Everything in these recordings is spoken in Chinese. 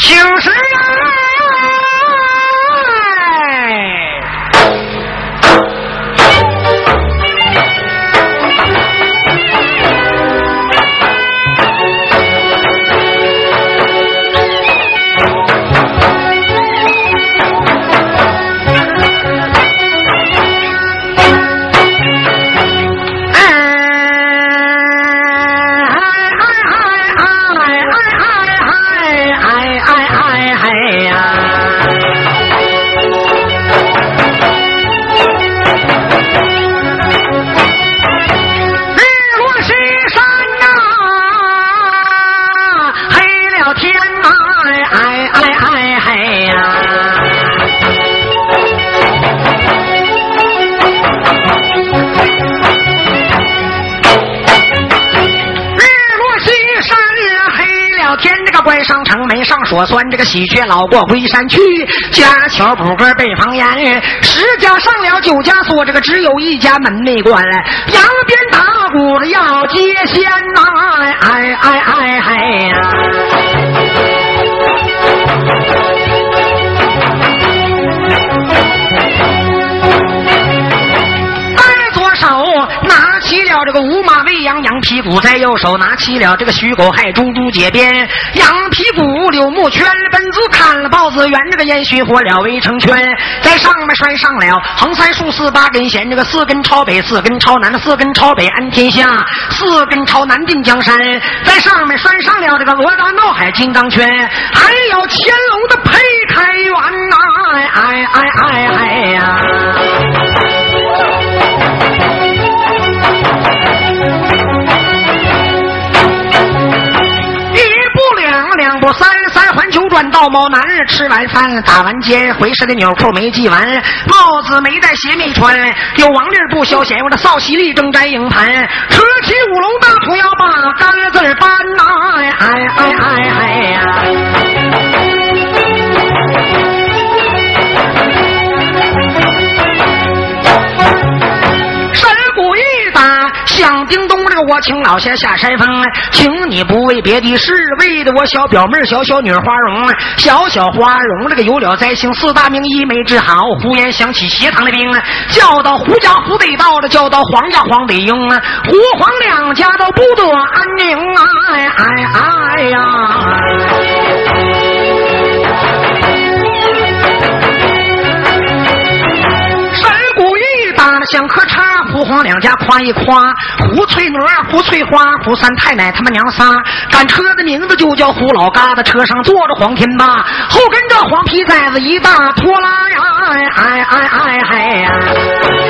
青石啊。说酸这个喜鹊老过归山去，家桥不个北方言。十家上了九家锁，这个只有一家门没关。扬鞭打鼓要接仙呐，哎哎哎哎呀！右手拿起了这个徐狗害猪猪解鞭，羊皮鼓柳木圈，本子看了豹子圆，这个烟熏火燎围成圈，在上面拴上了横三竖四八根弦，这个四根朝北，四根朝南，四根朝北安天下，四根朝南定江山，在上面拴上了这个罗刹闹海金刚圈，还有乾隆的胚胎元呐，哎哎哎哎赵某男，吃完饭打完尖，回时的纽扣没系完，帽子没戴鞋没穿，有王令不消闲，我的扫席里正摘影盘，扯起五龙大土要把杆子搬呐，哎哎哎哎呀！请老仙下山峰，请你不为别的，事为的我小表妹小小女花容，小小花容这个有了灾星，四大名医没治好，忽然想起斜塘的兵啊，叫到胡家胡得到了，叫到黄家黄得应，胡黄两家都不得安宁啊！哎哎哎呀！想喝茶，胡黄两家夸一夸，胡翠娥、胡翠花、胡三太奶他们娘仨，赶车的名字就叫胡老疙瘩，车上坐着黄天霸，后跟着黄皮崽子一大拖拉呀，哎哎哎哎哎呀！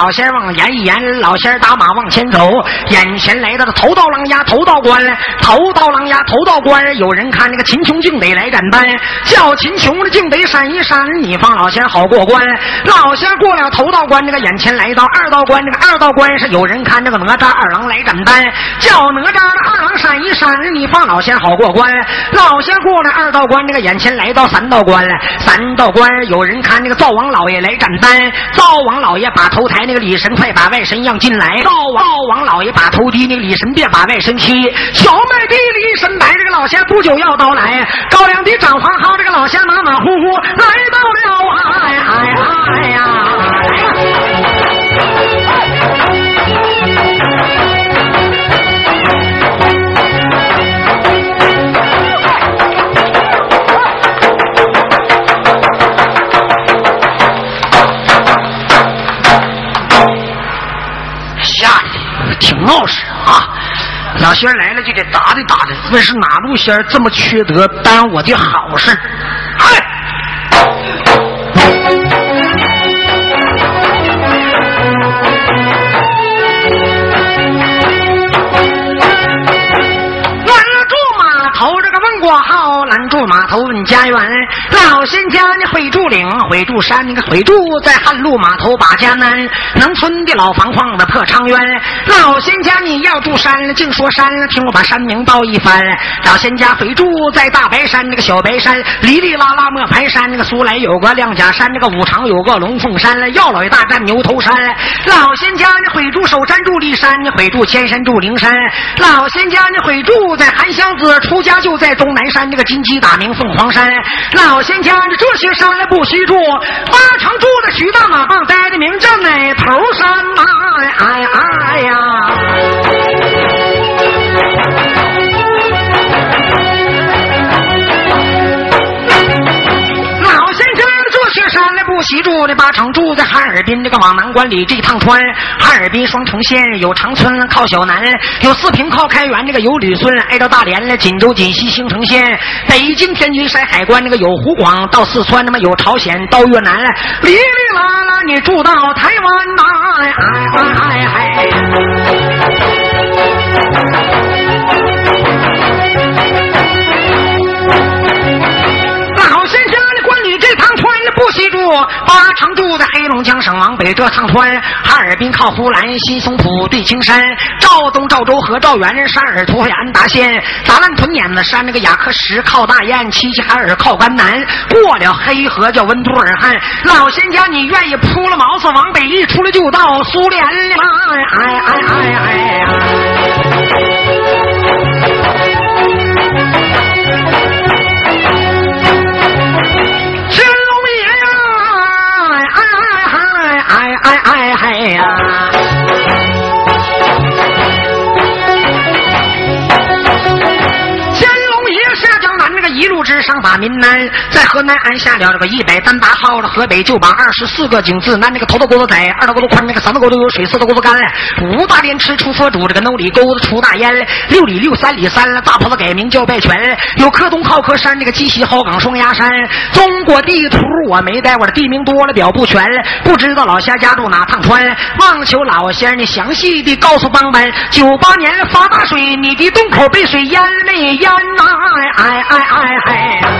老仙往演一演，老仙打马往前走，眼前来到了头道狼牙头道关，头道狼牙头道关，有人看那个秦琼竟得来斩班，叫秦琼的竟得闪一闪，你放老仙好过关。老仙过了头道关，这个眼前来到二道关，这个二道关是有人看这个哪吒二郎来斩班，叫哪吒的二郎闪一闪，你放老仙好过关。老仙过了二道关，这个眼前来到三道关了，三道关有人看这个灶王老爷来斩班，灶王老爷把头抬，那个李神快把外神让进来。灶王王老爷把头低，那个李神便把外神踢。小麦地里神白，这个老仙不久要到来。高粱地长黄蒿，这个老仙马马虎虎来到了！哎哎哎挺闹事啊！老仙来了就得打的打的，问是哪路仙这么缺德，耽我的好事？哎！拦住码头，这个问过号，拦住码头问家园。老仙家你会住岭，会住山，你个会住在汉路码头把家安，农村的老房框子破长垣。老仙家你要住山，净说山，听我把山名报一番。老仙家会住在大白山，那个小白山，里里拉拉莫排山，那个苏来有个亮甲山，那个五常有个龙凤山，药老爷大战牛头山。老仙家你会住首山住骊山，你会住千山住灵山。老仙家你会住在韩湘子出家就在终南山，那个金鸡打鸣凤凰山。老仙家这些山不虚住，八成住在徐大马棒呆的名叫哪头山呐？哎哎呀！雪山来不西住的八成住在哈尔滨这个往南关里这一趟穿，哈尔滨双城县有长春靠小南，有四平靠开原，这个有旅顺挨着大连了，锦州锦西兴城县，北京天津山海关那个有湖广到四川，那么有朝鲜到越南，哩哩啦啦你住到台湾呐，哎哎哎不八成住在黑龙江省往北这趟穿，哈尔滨靠呼兰，新松浦对青山，赵东赵州和赵源山尔图会安达县，达烂屯碾子山那个雅克什靠大雁，齐齐哈尔靠甘南，过了黑河叫温都尔汗。老仙家你愿意扑了毛子往北一出来就到苏联了，哎哎哎哎！把民南，在河南安下了这个一百单八号的河北就把二十四个井字南，那个头头沟子窄，二头沟子宽，那个三头沟子有水，四头沟子干。五大连池出佛主，这个楼里沟子出大烟。六里六三里三，大坡子改名叫拜泉。有柯东靠柯山，那个鸡西好岗双鸭山。中国地图我没带，我的地名多了表不全，不知道老仙家住哪趟川。望求老仙你详细的告诉帮们，九八年发大水，你的洞口被水淹没淹呐？哎哎哎！哎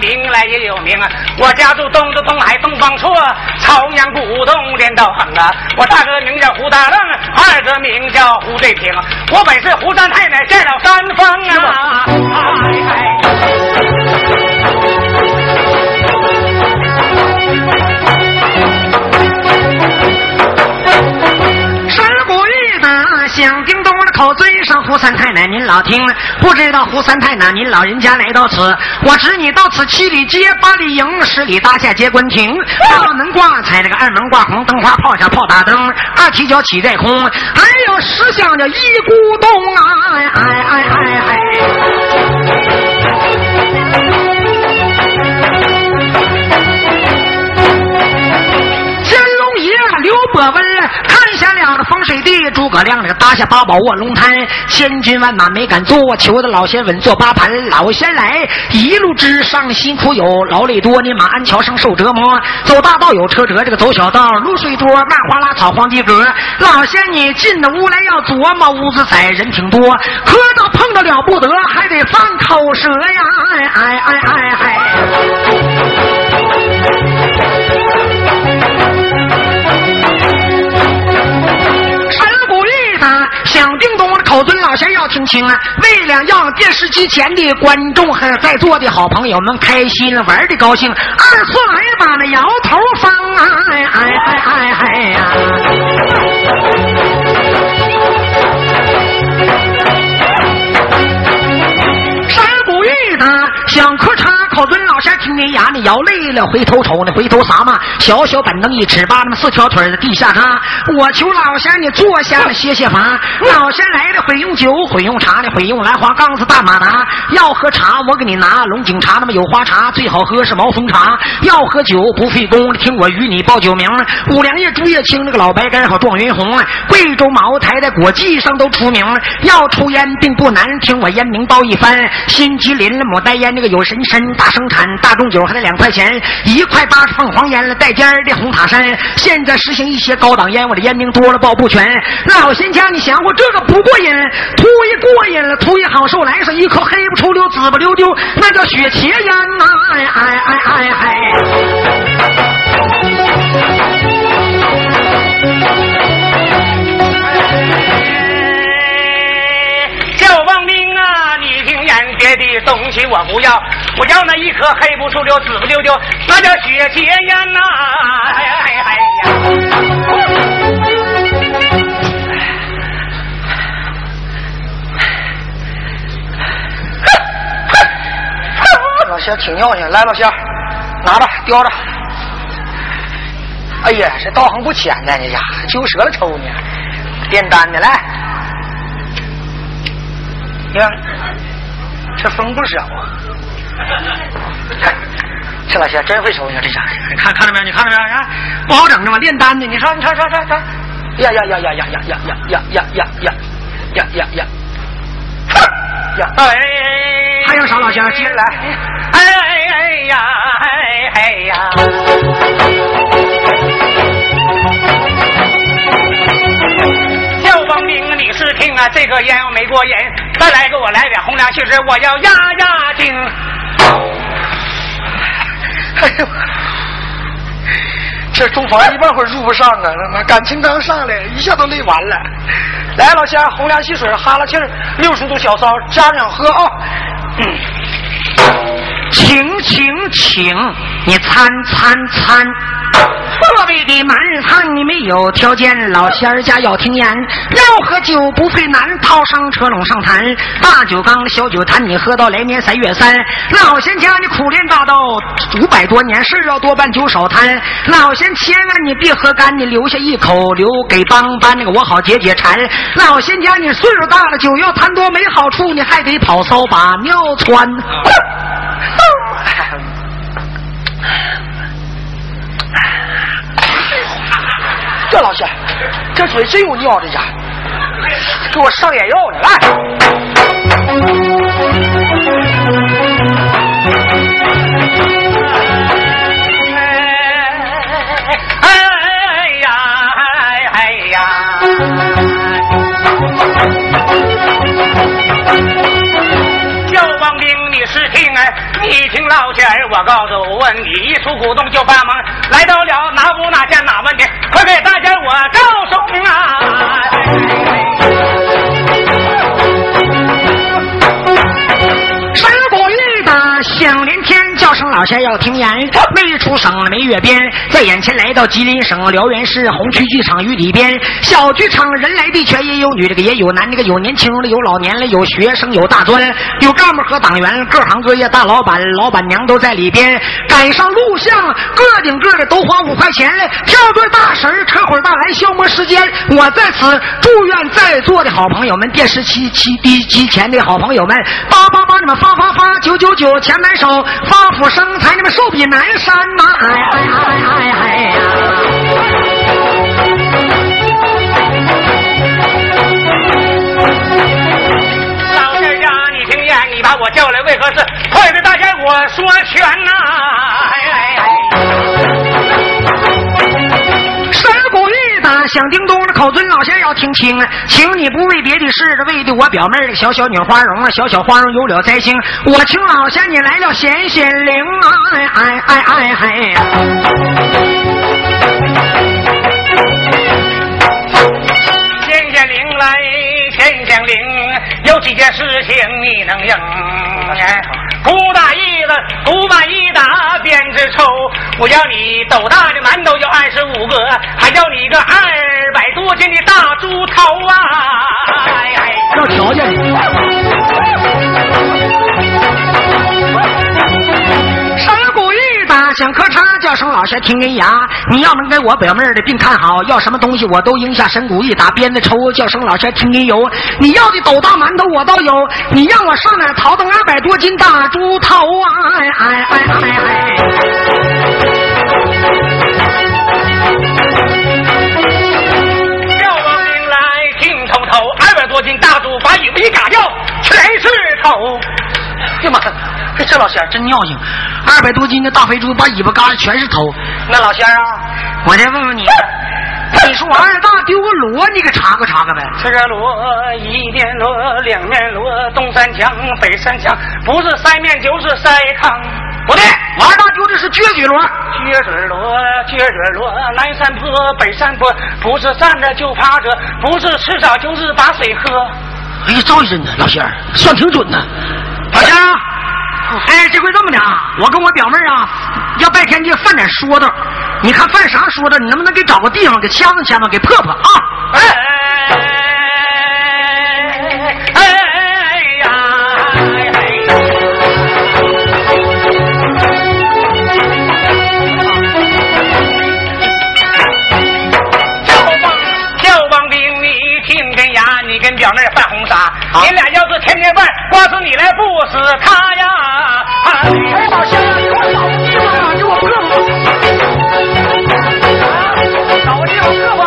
名来也有名啊，我家住东都东海东方朔，朝阳古洞连到横啊！我大哥名叫胡大愣。二哥名叫胡对平，我本是胡三太奶见了山峰啊！山古一打响叮咚的口嘴上，胡三太奶您老听，不知道胡三太奶您老人家来到此，我指你到此七里街八里营十里搭下接官亭，大门挂彩这个二门挂红灯花炮下炮打灯，二踢脚起在空，还有石像叫一咕咚啊！哎风水地，诸葛亮这个搭下八宝卧龙滩，千军万马没敢坐，求得老仙稳坐八盘。老仙来一路之上辛苦有，劳累多，你马鞍桥上受折磨。走大道有车辙，这个走小道露水多，那花拉草黄地格。老仙你进的屋来要琢磨，屋子窄人挺多，磕到碰到了不得，还得放口舌呀！哎哎哎哎哎！情啊！为了让电视机前的观众和在座的好朋友们开心玩的高兴，二次来把那摇头方啊！哎哎哎哎哎呀！老仙听你牙，你摇累了，回头瞅呢，回头撒嘛，小小板凳一尺八，那么四条腿在地下哈。我求老仙你坐下了歇歇乏。老仙来了会用酒，会用茶呢，会用兰花缸子大马达。要喝茶我给你拿龙井茶，那么有花茶最好喝是毛峰茶。要喝酒不费工，听我与你报酒名：五粮液、竹叶青，那个老白干好状元红。贵州茅台在国际上都出名。要抽烟并不难，听我烟名报一番。新吉林牡丹烟，那个有神参，大生产，大众酒还得两块钱，一块八是凤凰烟了，带尖儿的红塔山。现在实行一些高档烟，我的烟名多了报不全。老仙家，你想我这个不过瘾，图一过瘾了，图一好受，来上一颗黑不出溜，紫不溜丢，那叫雪茄烟呐！哎哎哎要，我要那一颗黑不出溜、紫不溜丢，那叫雪茄烟呐！哎哎哎呀！老仙挺尿性，来，老仙拿着，叼着。哎呀，这道行不浅呢，这家揪折了抽呢，炼丹的来，你看。这风不小啊！这老仙真会抽呢，这家伙，你看看到没有？你看到没有？啊，不好整的嘛，炼丹的。你说，你说，说，说，说，呀呀呀呀呀呀呀呀呀呀呀呀呀呀呀！呀！哎，还有啥老乡？接着来！哎哎呀！哎哎呀！是听啊，这个烟我没过瘾，再来给我来点红娘杏汁，我要压压惊。哎呦，这中房一半会儿入不上啊！他妈感情刚上来，一下都累完了。来，老乡，红凉汽水，哈拉气儿，六十度小烧，家长喝啊。嗯，请请请，你参参参。各位的满汉，你没有条件，老仙儿家要听言。要喝酒不费难，套上车拢上坛。大酒缸小酒坛，你喝到来年三月三。老仙家你苦练大道五百多年，事要多办酒少贪。老仙千万你别喝干，你留下一口留给帮班那个我好解解馋。老仙家你岁数大了，酒要贪多没好处，你还得跑骚把尿穿。这老师这嘴真有尿的呀给我上眼药呢来。哎呀哎呀叫王兵是听哎你听老钱儿，我告诉问你，一出古洞就帮忙，来到了哪屋哪家哪问题，快给大家我告诉啊！老仙要听言，没出省没越边，在眼前来到吉林省辽源市红区剧场与里边。小剧场人来地全，也有女的也有男，的有年轻的有老年的，有学生有大专，有干部和党员，各行各业大老板老板娘都在里边。赶上录像，个顶个的都花五块钱嘞，跳对大神扯会儿大来消磨时间。我在此祝愿在座的好朋友们，电视机机机机前的好朋友们，八八八你们发发发，九九九钱满手发。福生刚才，你们寿比南山呐！哎哎哎哎哎呀！老仙家，你听见？你把我叫来为何事？快给大家我说全呐！啊响叮咚的，口尊老仙要听清啊！请你不为别的事，为的我表妹的小小女花容啊！小小花容有了灾星，我请老仙你来了显显灵啊！哎哎哎哎哎！显显灵来，显显灵，有几件事情你能应？古大衣子，古板一打鞭子抽，我要你斗大的馒头就二十五个，还要你个二百多斤的大猪头啊！要条件。山谷声老仙听人牙，你要能给我表妹的病看好，要什么东西我都应下神鼓一打鞭子抽。叫声老仙听人油，你要的斗大馒头我都有，你让我上哪淘到二百多斤大猪头啊？哎哎哎哎多斤大猪把尾巴一嘎掉，全是头。哎呀妈！这老仙儿真尿性，二百多斤的大肥猪把尾巴嘎的全是头。那老仙儿啊，我再问问你，你说我二大丢个锣，你给查个查个呗？这个锣一面锣，两面锣，东三墙北三墙，不是塞面就是塞炕。不对，我二大丢的是撅嘴锣。撅嘴锣，撅嘴锣，南山坡北山坡，不是站着就趴着，不是吃草就是把水喝。哎呀，赵医生呢？老仙儿算挺准呢。老仙儿啊，哎，这回这么的啊，我跟我表妹啊要拜天地犯点说道，你看犯啥说道？你能不能给找个地方给掐着掐吧，给破破啊？哎哎表妹犯红纱，你俩要是天天犯，光是你来不死他呀！哎，老仙儿，你给我找个地方，给我破破。找个地方破破。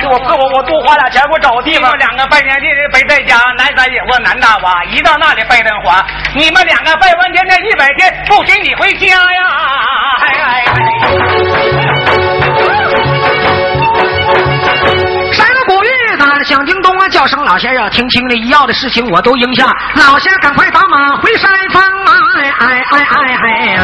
给我破破，我多花俩钱，给我找个地方。两个拜年的没在家，南山野窝南大洼，一到那里拜灯花。你们两个拜完天那一百天，不许你回家呀！哎哎哎！玉打响叮咚啊，叫声老仙儿要听清了，要的事情我都应下。老仙儿赶快打马回山峰啊！哎哎哎哎哎！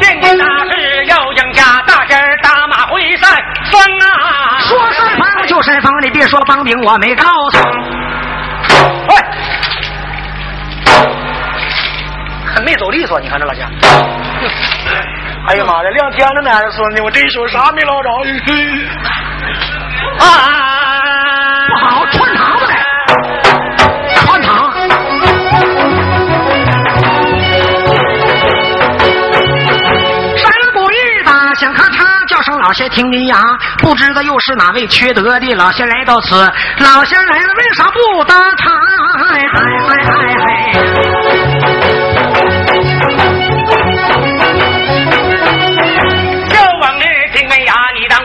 见见大事要应下，大仙儿打马回山峰啊！说山峰就山峰，你别说帮兵，我没告诉。喂，很没走利索，你看这老乡。哎呀妈呀，两天了呢，还是孙子，我这一手啥没捞着？啊！不好，穿堂子来，穿堂。山谷一打响咔嚓，叫声老仙听你呀，不知道又是哪位缺德的老仙来到此。老仙来了，为啥不搭茬？哎哎哎哎哎！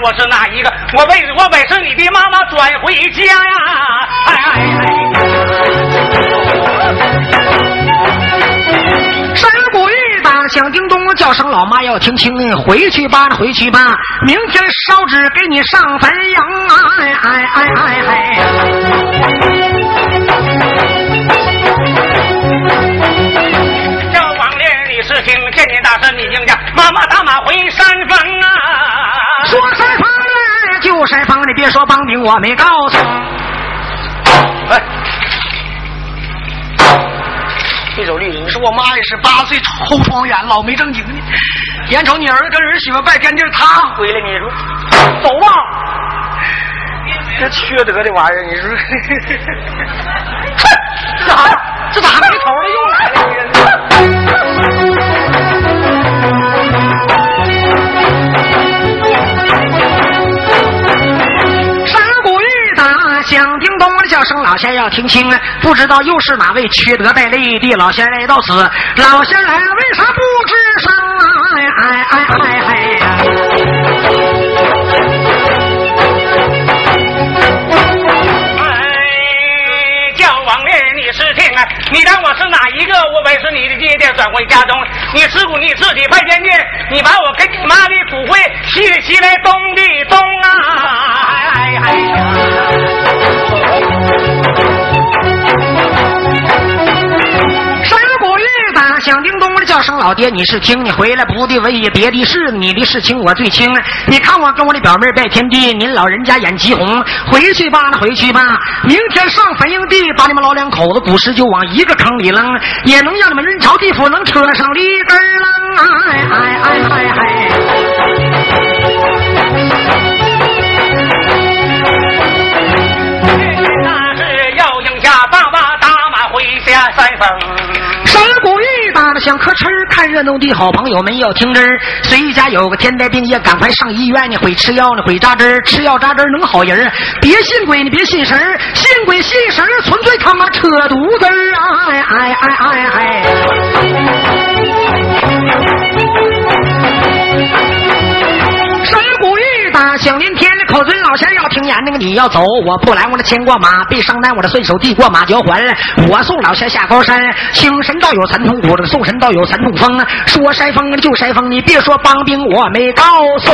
我是哪一个？我为我本是你的妈妈，转回家呀！哎哎哎！山谷一打响叮咚，叫声老妈要听清，回去吧，回去吧，明天烧纸给你上坟营啊！哎哎哎哎哎！说帮兵，我没告诉。哎，这手利，你说我妈也是八岁后窗眼，老没正经的。眼瞅你儿子跟儿媳妇拜天地，他回来，你说走吧。这缺德的玩意儿，你说，这咋的？这咋没头了？又来了老仙要听清了，不知道又是哪位缺德败类的老仙来到此。老仙来了，为啥不吱声？哎哎哎哎哎！哎，叫王爷你是听啊？你当我是哪一个？我本是你的爹爹，转回家中。你师傅你自己拜天地，你把我跟你妈的骨灰吸里吸来东的东啊！哎老爹你是听，你回来不的为别的事，你的事情我最清。你看我跟我的表妹拜天地，您老人家眼急红，回去吧，那回去吧，明天上坟营地，把你们老两口子古尸就往一个坑里扔，也能让你们人朝地府能扯上里根儿楞啊！哎哎哎哎哎！那是要风。山谷一打的响，可吃看热闹的好朋友们要听真儿。谁家有个天灾病也赶快上医院呢，会吃药呢，会扎针吃药扎针能好人别信鬼，你别信神信鬼信神纯粹他妈扯犊子儿啊！哎哎哎哎哎！响连天的，口尊老仙要听言，那个你要走，我不来，我那牵过马，必上担，我的顺手递过马嚼环，我送老仙下高山，请神道友三通鼓，送神道友三通风，说筛风就筛风，你别说帮兵，我没告诉。